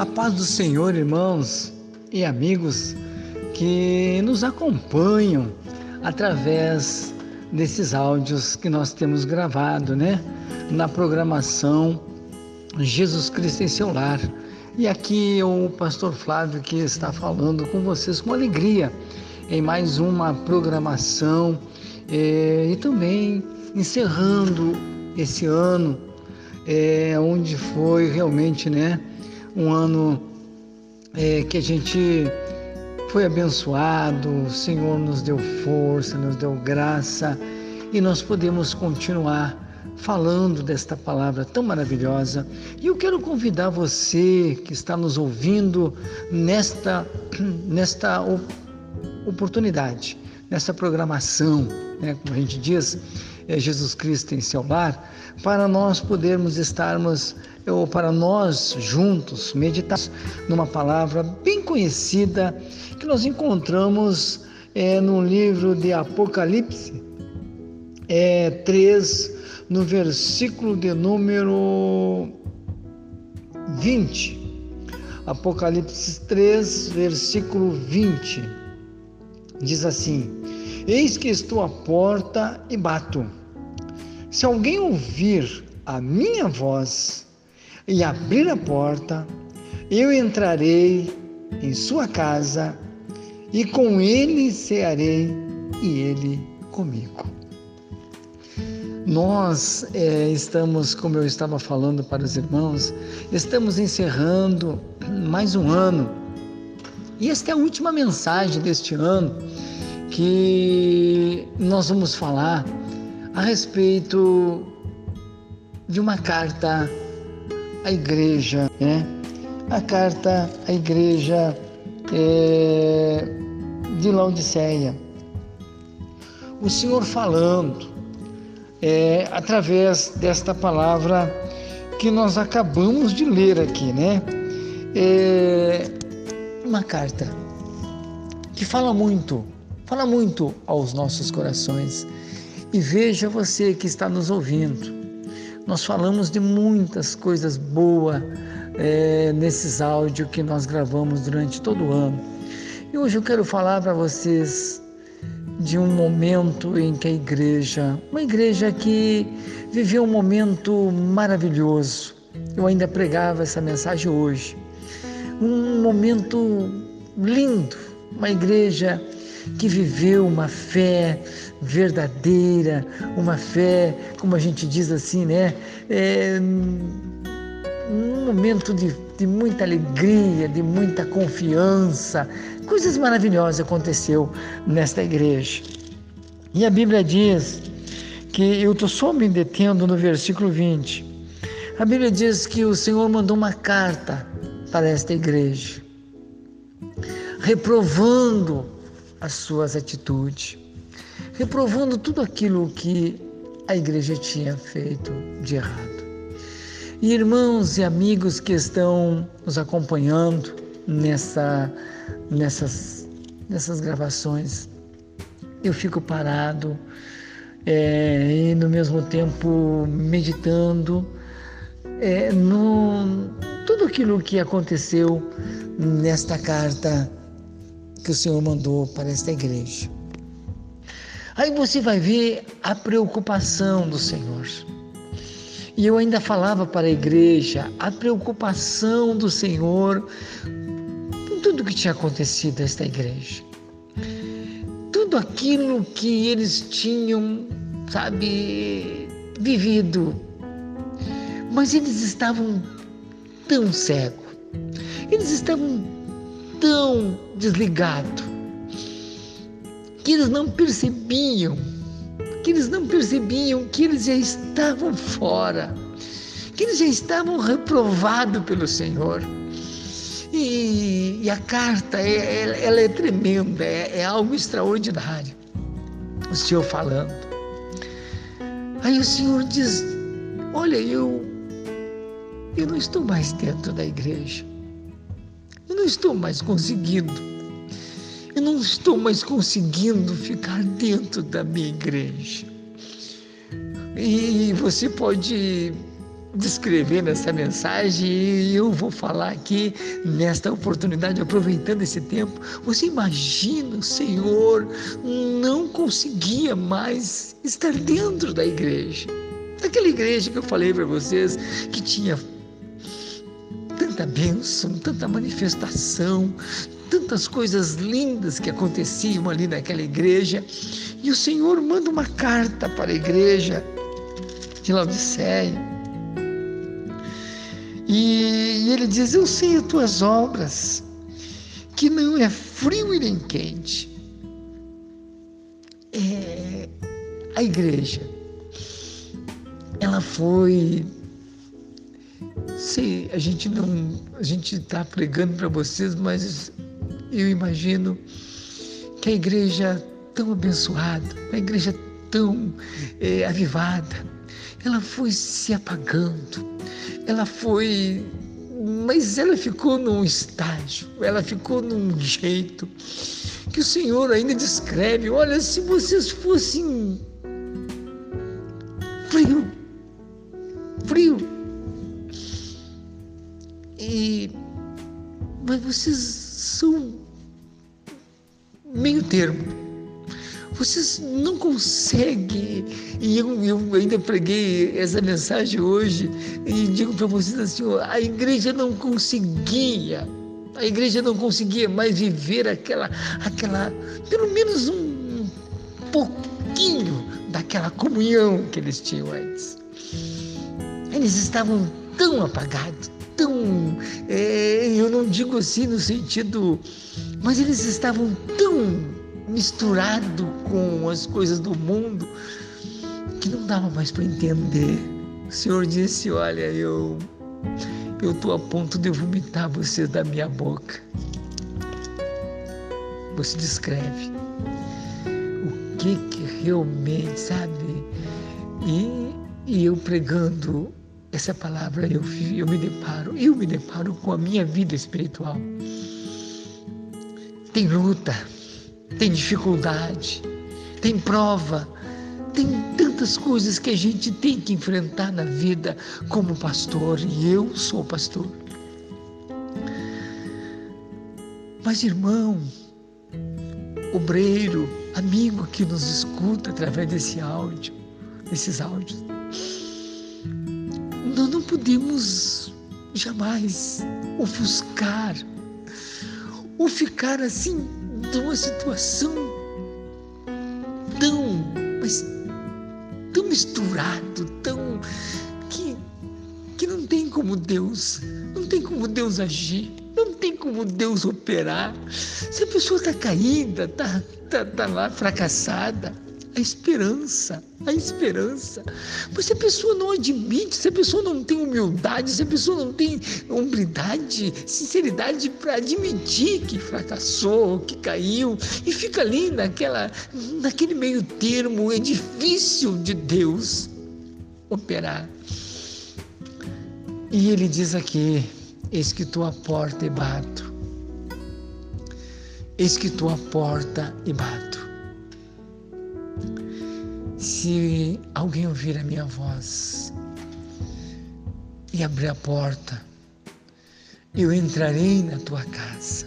A paz do Senhor, irmãos e amigos que nos acompanham através desses áudios que nós temos gravado, né? Na programação Jesus Cristo em seu lar. E aqui o pastor Flávio que está falando com vocês com alegria em mais uma programação é, e também encerrando esse ano, é, onde foi realmente, né? Um ano é, que a gente foi abençoado, o Senhor nos deu força, nos deu graça e nós podemos continuar falando desta palavra tão maravilhosa. E eu quero convidar você que está nos ouvindo nesta, nesta oportunidade, nessa programação, né, como a gente diz, é Jesus Cristo em seu lar, para nós podermos estarmos ou para nós juntos meditar numa palavra bem conhecida que nós encontramos é, no livro de Apocalipse é, 3, no versículo de número 20. Apocalipse 3, versículo 20. Diz assim: Eis que estou à porta e bato. Se alguém ouvir a minha voz e abrir a porta, eu entrarei em sua casa e com ele cearei e ele comigo. Nós é, estamos, como eu estava falando para os irmãos, estamos encerrando mais um ano. E esta é a última mensagem deste ano que nós vamos falar a respeito de uma carta à igreja, né? A carta à igreja é, de Laodiceia. O Senhor falando é, através desta palavra que nós acabamos de ler aqui, né? É uma carta que fala muito, fala muito aos nossos corações. E veja você que está nos ouvindo, nós falamos de muitas coisas boas é, nesses áudios que nós gravamos durante todo o ano. E hoje eu quero falar para vocês de um momento em que a igreja, uma igreja que viveu um momento maravilhoso. Eu ainda pregava essa mensagem hoje. Um momento lindo, uma igreja que viveu uma fé verdadeira, uma fé, como a gente diz assim, né? É, um momento de, de muita alegria, de muita confiança. Coisas maravilhosas aconteceu nesta igreja. E a Bíblia diz que eu estou só me detendo no versículo 20. A Bíblia diz que o Senhor mandou uma carta para esta igreja, reprovando as suas atitudes, reprovando tudo aquilo que a igreja tinha feito de errado. E irmãos e amigos que estão nos acompanhando nessa, nessas, nessas gravações, eu fico parado é, e no mesmo tempo meditando é, no tudo aquilo que aconteceu nesta carta que o Senhor mandou para esta igreja. Aí você vai ver a preocupação do Senhor. E eu ainda falava para a igreja a preocupação do Senhor com tudo que tinha acontecido nesta igreja. Tudo aquilo que eles tinham, sabe, vivido. Mas eles estavam tão cegos. Eles estavam tão desligados que eles não percebiam, que eles não percebiam que eles já estavam fora, que eles já estavam reprovados pelo Senhor. E, e a carta, é, ela é tremenda, é, é algo extraordinário. O Senhor falando. Aí o Senhor diz: Olha, eu, eu não estou mais dentro da igreja. Eu não estou mais conseguindo. Eu não estou mais conseguindo ficar dentro da minha igreja. E você pode descrever nessa mensagem e eu vou falar aqui nesta oportunidade, aproveitando esse tempo. Você imagina o Senhor não conseguia mais estar dentro da igreja. Daquela igreja que eu falei para vocês que tinha tanta bênção, tanta manifestação, tantas coisas lindas que aconteciam ali naquela igreja. E o Senhor manda uma carta para a igreja de Laodiceia e, e ele diz: Eu sei as tuas obras, que não é frio e nem quente. É, a igreja, ela foi. Sei, a gente não. A gente está pregando para vocês, mas eu imagino que a igreja tão abençoada, a igreja tão é, avivada, ela foi se apagando, ela foi. Mas ela ficou num estágio, ela ficou num jeito que o Senhor ainda descreve. Olha, se vocês fossem frio, frio, e mas vocês são meio termo vocês não conseguem, e eu, eu ainda preguei essa mensagem hoje, e digo para vocês assim: a igreja não conseguia, a igreja não conseguia mais viver aquela, aquela pelo menos um pouquinho daquela comunhão que eles tinham antes. Eles estavam tão apagados, tão. É, eu não digo assim no sentido. Mas eles estavam tão misturado com as coisas do mundo que não dava mais para entender. O Senhor disse: Olha, eu eu estou a ponto de vomitar vocês da minha boca. Você descreve o que que realmente, sabe? E, e eu pregando essa palavra, eu, eu me deparo, eu me deparo com a minha vida espiritual. Tem luta, tem dificuldade, tem prova, tem tantas coisas que a gente tem que enfrentar na vida como pastor, e eu sou pastor. Mas, irmão, obreiro, amigo que nos escuta através desse áudio, desses áudios, nós não podemos jamais ofuscar ou ficar assim de uma situação tão, mas tão misturado, tão que, que não tem como Deus, não tem como Deus agir, não tem como Deus operar. Se a pessoa está caída, está tá, tá lá fracassada, a esperança, a esperança. Mas se a pessoa não admite, se a pessoa não tem humildade, se a pessoa não tem hombridade, sinceridade para admitir que fracassou, que caiu, e fica ali naquela, naquele meio termo, é difícil de Deus operar. E ele diz aqui: Eis que à porta e bato. Eis que à porta e bato. Se alguém ouvir a minha voz e abrir a porta, eu entrarei na tua casa.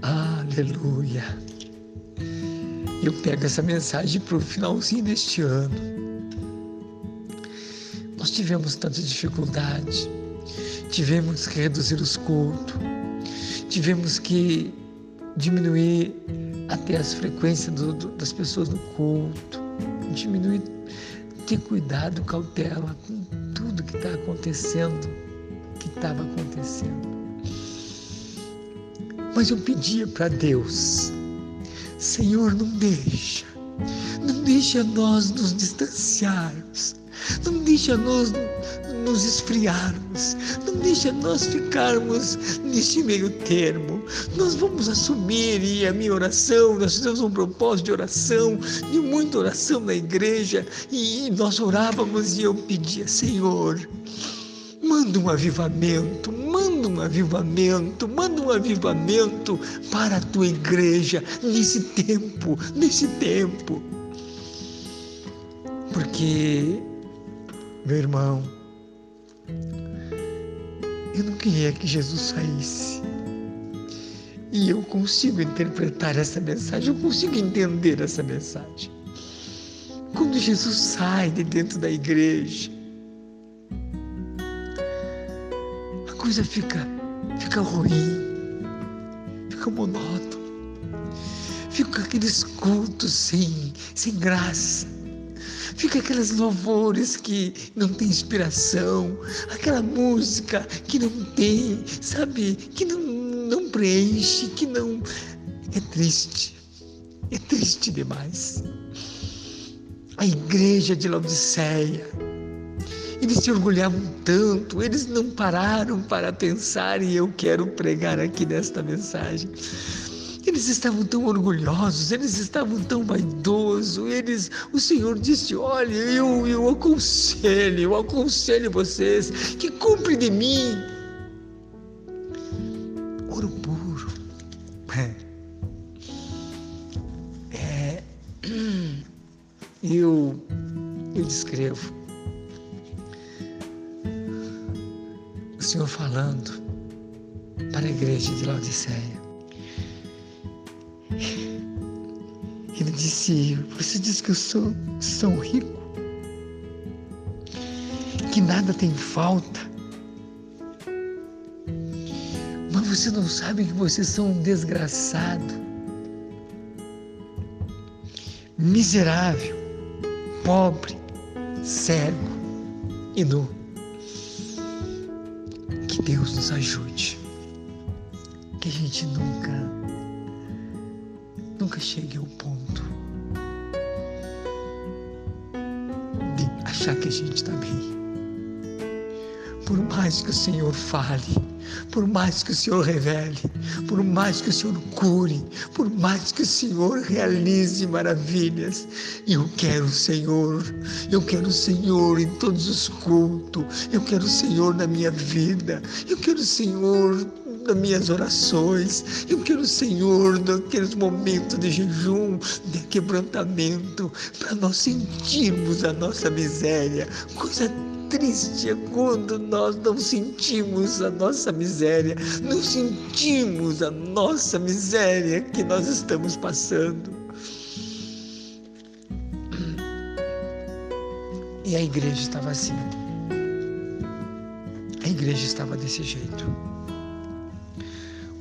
Aleluia. Eu pego essa mensagem para o finalzinho deste ano. Nós tivemos tanta dificuldade, tivemos que reduzir os cultos, tivemos que diminuir até as frequências do, do, das pessoas no culto, diminuir, ter cuidado, cautela com tudo que está acontecendo, que estava acontecendo. Mas eu pedia para Deus, Senhor, não deixa, não deixa nós nos distanciarmos, não deixa nós nos esfriarmos, não deixa nós ficarmos neste meio termo. Nós vamos assumir, e a minha oração, nós fizemos um propósito de oração, de muita oração na igreja, e nós orávamos e eu pedia, Senhor, manda um avivamento, manda um avivamento, manda um avivamento para a tua igreja nesse tempo, nesse tempo. Porque Meu irmão, eu não queria que Jesus saísse. E eu consigo interpretar essa mensagem, eu consigo entender essa mensagem. Quando Jesus sai de dentro da igreja, a coisa fica, fica ruim, fica monótono, fica aqueles cultos sem, sem graça. Fica aquelas louvores que não tem inspiração, aquela música que não tem, sabe, que não, não preenche, que não. É triste, é triste demais a igreja de Laodiceia. Eles se orgulhavam tanto, eles não pararam para pensar, e eu quero pregar aqui nesta mensagem. Eles estavam tão orgulhosos, eles estavam tão vaidosos, eles, o Senhor disse: Olha, eu, eu aconselho, eu aconselho vocês que comprem de mim ouro puro. É. eu, eu descrevo o Senhor falando para a igreja de Laodiceia. Você diz que eu sou, sou rico, que nada tem falta, mas você não sabe que vocês são um desgraçado, miserável pobre, cego e nu. Que Deus nos ajude. Que a gente nunca, nunca chegue ao ponto achar que a gente está bem. Por mais que o Senhor fale, por mais que o Senhor revele, por mais que o Senhor cure, por mais que o Senhor realize maravilhas, eu quero o Senhor, eu quero o Senhor em todos os cultos, eu quero o Senhor na minha vida, eu quero o Senhor nas minhas orações, eu quero o Senhor naqueles momentos de jejum, de quebrantamento, para nós sentirmos a nossa miséria, coisa triste é quando nós não sentimos a nossa miséria, não sentimos a nossa miséria que nós estamos passando. E a igreja estava assim. A igreja estava desse jeito.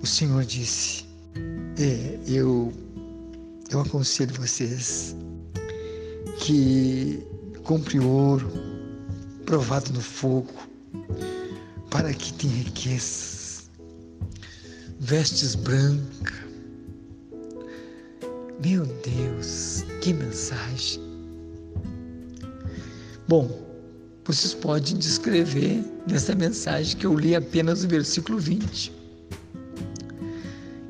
O Senhor disse: é, eu, eu aconselho vocês que compre ouro, provado no fogo, para que te enriqueças. Vestes branca. Meu Deus, que mensagem. Bom, vocês podem descrever nessa mensagem que eu li apenas o versículo 20.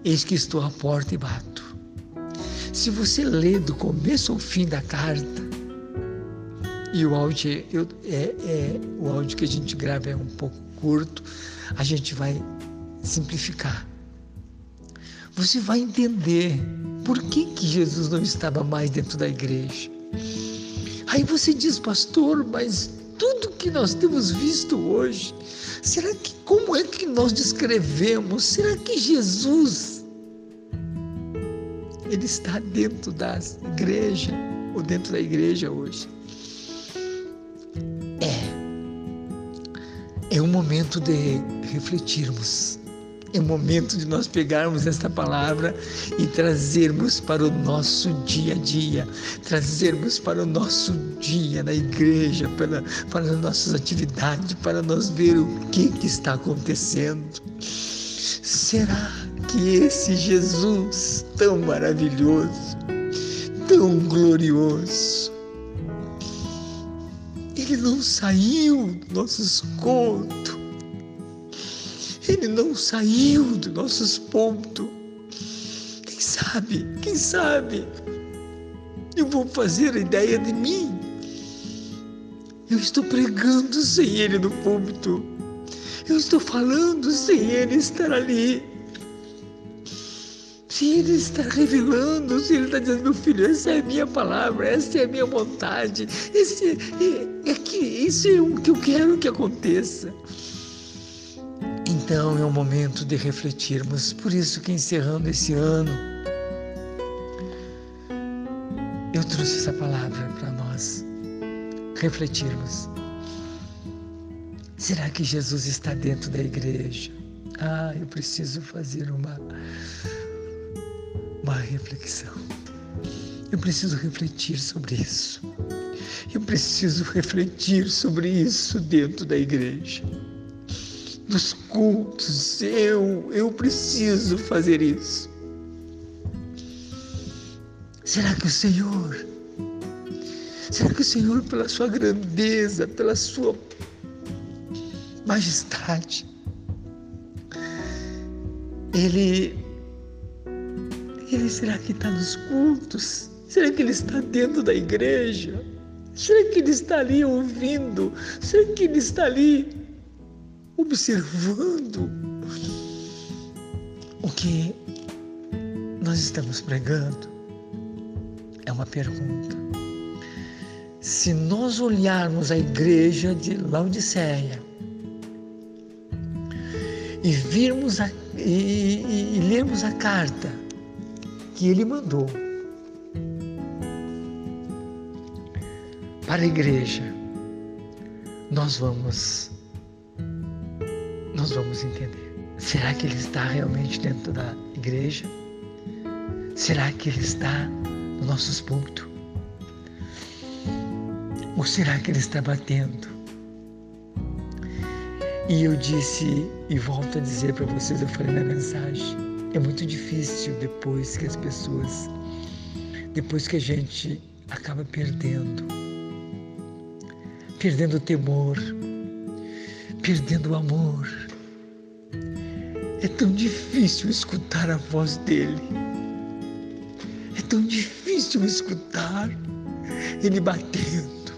Eis que estou à porta e bato. Se você ler do começo ao fim da carta, e o áudio, eu, é, é, o áudio que a gente grava é um pouco curto, a gente vai simplificar. Você vai entender por que, que Jesus não estava mais dentro da igreja. Aí você diz, pastor, mas tudo que nós temos visto hoje, será que como é que nós descrevemos? Será que Jesus ele está dentro da igreja ou dentro da igreja hoje? É um momento de refletirmos. É o momento de nós pegarmos esta palavra e trazermos para o nosso dia a dia, trazermos para o nosso dia na igreja, para, para as nossas atividades, para nós ver o que, que está acontecendo. Será que esse Jesus tão maravilhoso, tão glorioso, ele não saiu do nosso escoto. Ele não saiu dos nossos pontos. Quem sabe, quem sabe, eu vou fazer a ideia de mim. Eu estou pregando sem ele no púlpito. Eu estou falando sem ele estar ali. Se Ele está revelando, se Ele está dizendo, meu filho, essa é a minha palavra, essa é a minha vontade, esse, é, que, isso é o que eu quero que aconteça. Então é o momento de refletirmos. Por isso que encerrando esse ano, eu trouxe essa palavra para nós refletirmos. Será que Jesus está dentro da igreja? Ah, eu preciso fazer uma uma reflexão. Eu preciso refletir sobre isso. Eu preciso refletir sobre isso dentro da igreja. Nos cultos, eu, eu preciso fazer isso. Será que o Senhor, será que o Senhor, pela sua grandeza, pela sua majestade, Ele ele será que está nos cultos? Será que ele está dentro da igreja? Será que ele está ali ouvindo? Será que ele está ali observando o que nós estamos pregando? É uma pergunta. Se nós olharmos a igreja de Laodiceia e virmos a, e, e, e lermos a carta que ele mandou para a igreja, nós vamos nós vamos entender. Será que ele está realmente dentro da igreja? Será que ele está nos nossos pontos? Ou será que ele está batendo? E eu disse e volto a dizer para vocês, eu falei na mensagem, é muito difícil depois que as pessoas, depois que a gente acaba perdendo, perdendo o temor, perdendo o amor. É tão difícil escutar a voz dele. É tão difícil escutar ele batendo.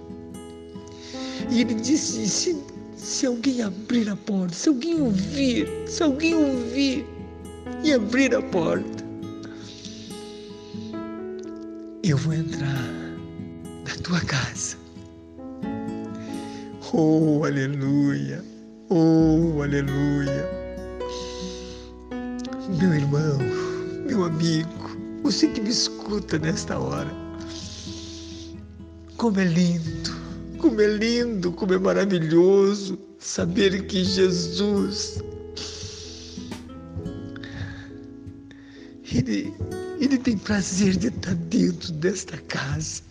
E ele disse: se, se alguém abrir a porta, se alguém ouvir, se alguém ouvir, e abrir a porta. Eu vou entrar na tua casa. Oh, aleluia! Oh, aleluia! Meu irmão, meu amigo, você que me escuta nesta hora, como é lindo, como é lindo, como é maravilhoso saber que Jesus Ele, ele tem prazer de estar dentro desta casa,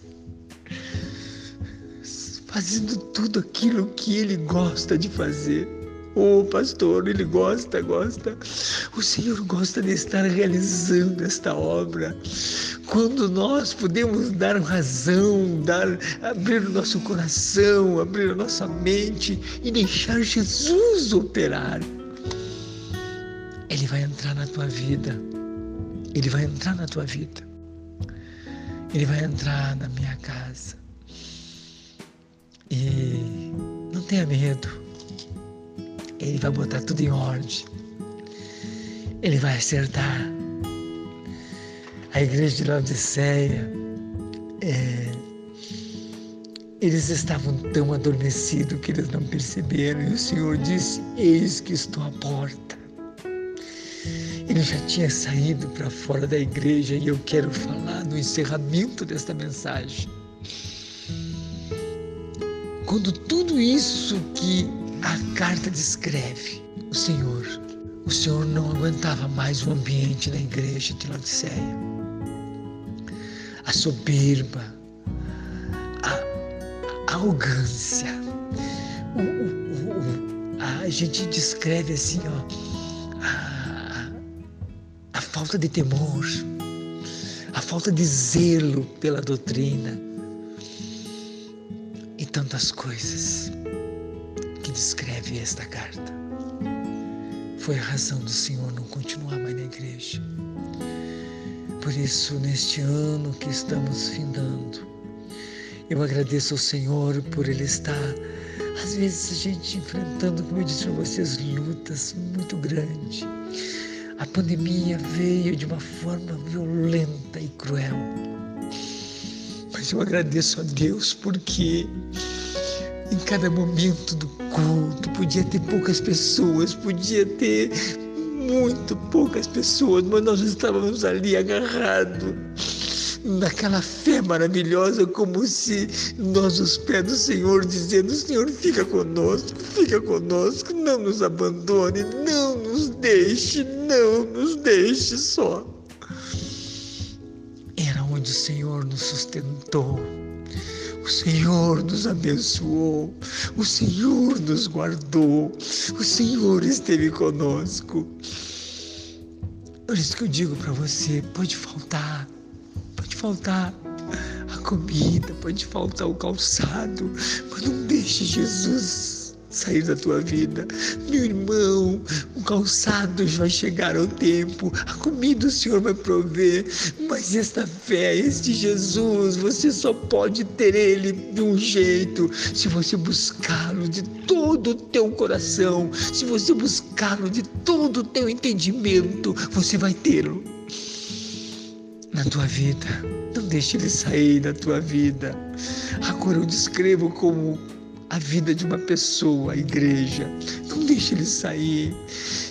fazendo tudo aquilo que ele gosta de fazer. Oh, pastor, ele gosta, gosta. O Senhor gosta de estar realizando esta obra. Quando nós podemos dar razão, dar, abrir o nosso coração, abrir a nossa mente e deixar Jesus operar, Ele vai entrar na tua vida ele vai entrar na tua vida. Ele vai entrar na minha casa. E não tenha medo. Ele vai botar tudo em ordem. Ele vai acertar. A igreja de Laodiceia, é, eles estavam tão adormecidos que eles não perceberam. E o Senhor disse: Eis que estou à porta ele já tinha saído para fora da igreja e eu quero falar no encerramento desta mensagem. Quando tudo isso que a carta descreve, o Senhor, o Senhor não aguentava mais o ambiente da igreja de Laodiceia. A soberba, a, a arrogância. O, o, o, a gente descreve assim, ó, a, falta de temor, a falta de zelo pela doutrina tantas coisas que descreve esta carta. Foi a razão do Senhor não continuar mais na igreja. Por isso, neste ano que estamos findando, eu agradeço ao Senhor por Ele estar, às vezes, a gente enfrentando, como eu disse para vocês, lutas muito grandes A pandemia veio de uma forma violenta e cruel. Mas eu agradeço a Deus porque em cada momento do culto podia ter poucas pessoas, podia ter muito poucas pessoas, mas nós estávamos ali agarrados naquela fé maravilhosa, como se nós os pés do Senhor dizendo, Senhor, fica conosco, fica conosco, não nos abandone, não nos deixe, não nos deixe só. O Senhor nos sustentou. O Senhor nos abençoou, o Senhor nos guardou, o Senhor esteve conosco. Por isso que eu digo para você: pode faltar, pode faltar a comida, pode faltar o calçado, mas não deixe Jesus sair da tua vida. Meu irmão, o calçado vai chegar ao tempo, a comida o Senhor vai prover, mas esta fé, este Jesus, você só pode ter ele de um jeito, se você buscá-lo de todo o teu coração, se você buscá-lo de todo o teu entendimento, você vai tê-lo na tua vida. Não deixe ele sair da tua vida. Agora eu descrevo como a vida de uma pessoa, a igreja. Não deixe ele sair.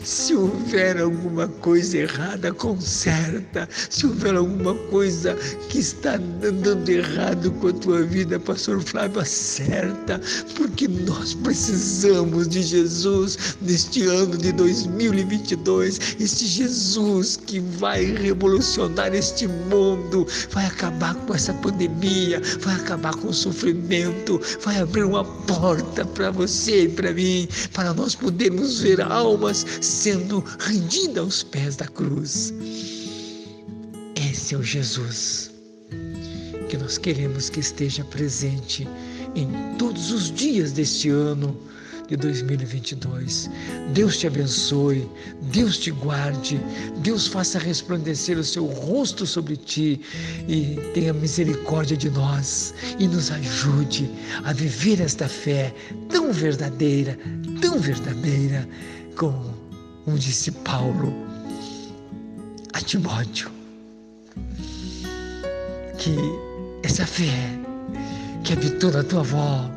Se houver alguma coisa errada, conserta. Se houver alguma coisa que está andando errado com a tua vida, Pastor Flávio, acerta. Porque nós precisamos de Jesus neste ano de 2022. Este Jesus que vai revolucionar este mundo, vai acabar com essa pandemia, vai acabar com o sofrimento, vai abrir uma porta para você e para mim, para nós podermos ver almas sendo rendida aos pés da cruz. Esse é o Jesus que nós queremos que esteja presente em todos os dias deste ano de 2022. Deus te abençoe, Deus te guarde, Deus faça resplandecer o seu rosto sobre ti e tenha misericórdia de nós e nos ajude a viver esta fé tão verdadeira, tão verdadeira, como como disse Paulo a Timóteo, que essa fé que habitou na tua avó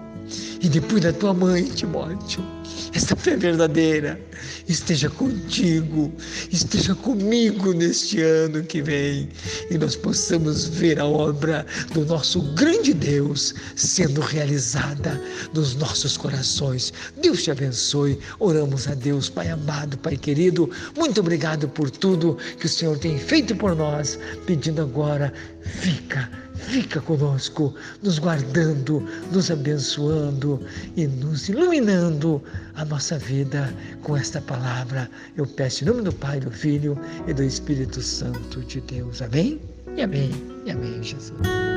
e depois da tua mãe, Timóteo, essa fé verdadeira esteja contigo, esteja comigo neste ano que vem e nós possamos ver a obra do nosso grande Deus sendo realizada nos nossos corações. Deus te abençoe. Oramos a Deus, Pai amado, Pai querido. Muito obrigado por tudo que o Senhor tem feito por nós, pedindo agora, fica fica conosco, nos guardando, nos e nos iluminando a nossa vida com esta palavra. Eu peço em nome do Pai, do Filho e do Espírito Santo de Deus. Amém? E amém. E amém, Jesus.